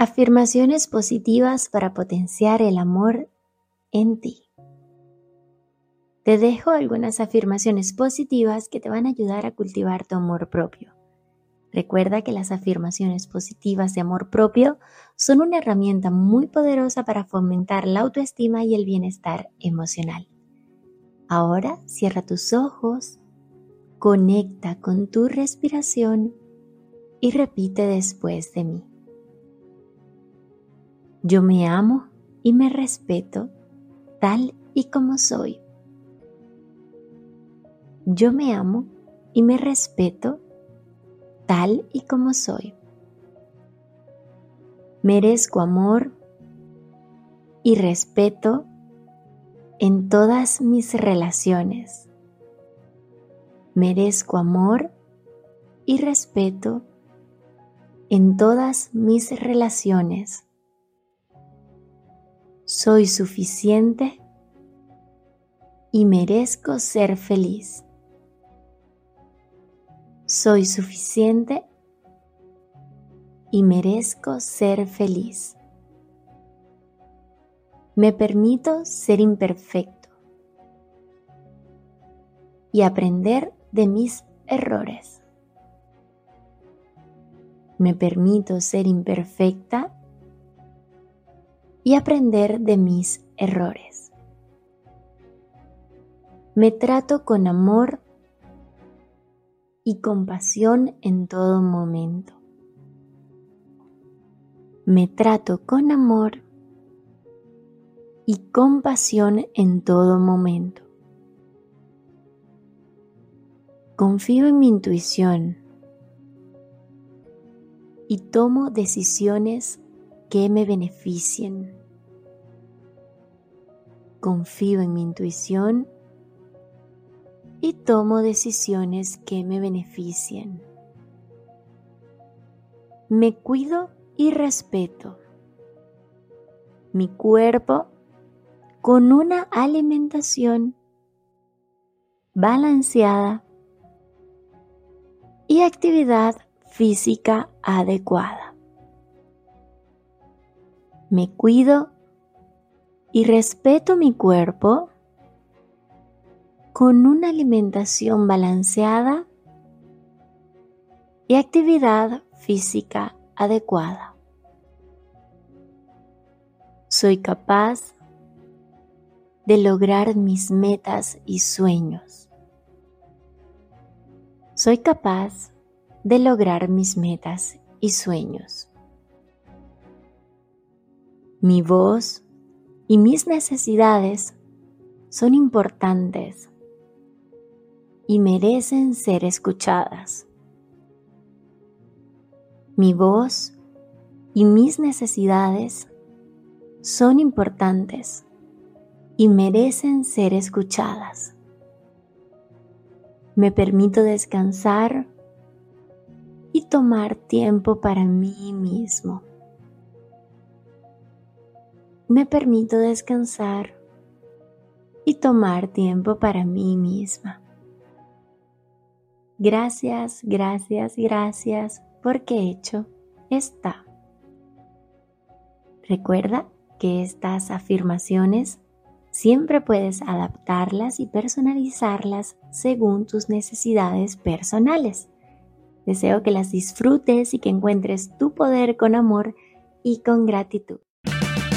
Afirmaciones positivas para potenciar el amor en ti. Te dejo algunas afirmaciones positivas que te van a ayudar a cultivar tu amor propio. Recuerda que las afirmaciones positivas de amor propio son una herramienta muy poderosa para fomentar la autoestima y el bienestar emocional. Ahora cierra tus ojos, conecta con tu respiración y repite después de mí. Yo me amo y me respeto tal y como soy. Yo me amo y me respeto tal y como soy. Merezco amor y respeto en todas mis relaciones. Merezco amor y respeto en todas mis relaciones. Soy suficiente y merezco ser feliz. Soy suficiente y merezco ser feliz. Me permito ser imperfecto y aprender de mis errores. Me permito ser imperfecta y aprender de mis errores. Me trato con amor y compasión en todo momento. Me trato con amor y compasión en todo momento. Confío en mi intuición y tomo decisiones que me beneficien. Confío en mi intuición y tomo decisiones que me beneficien. Me cuido y respeto mi cuerpo con una alimentación balanceada y actividad física adecuada. Me cuido y respeto mi cuerpo con una alimentación balanceada y actividad física adecuada. Soy capaz de lograr mis metas y sueños. Soy capaz de lograr mis metas y sueños. Mi voz y mis necesidades son importantes y merecen ser escuchadas. Mi voz y mis necesidades son importantes y merecen ser escuchadas. Me permito descansar y tomar tiempo para mí mismo. Me permito descansar y tomar tiempo para mí misma. Gracias, gracias, gracias porque hecho está. Recuerda que estas afirmaciones siempre puedes adaptarlas y personalizarlas según tus necesidades personales. Deseo que las disfrutes y que encuentres tu poder con amor y con gratitud.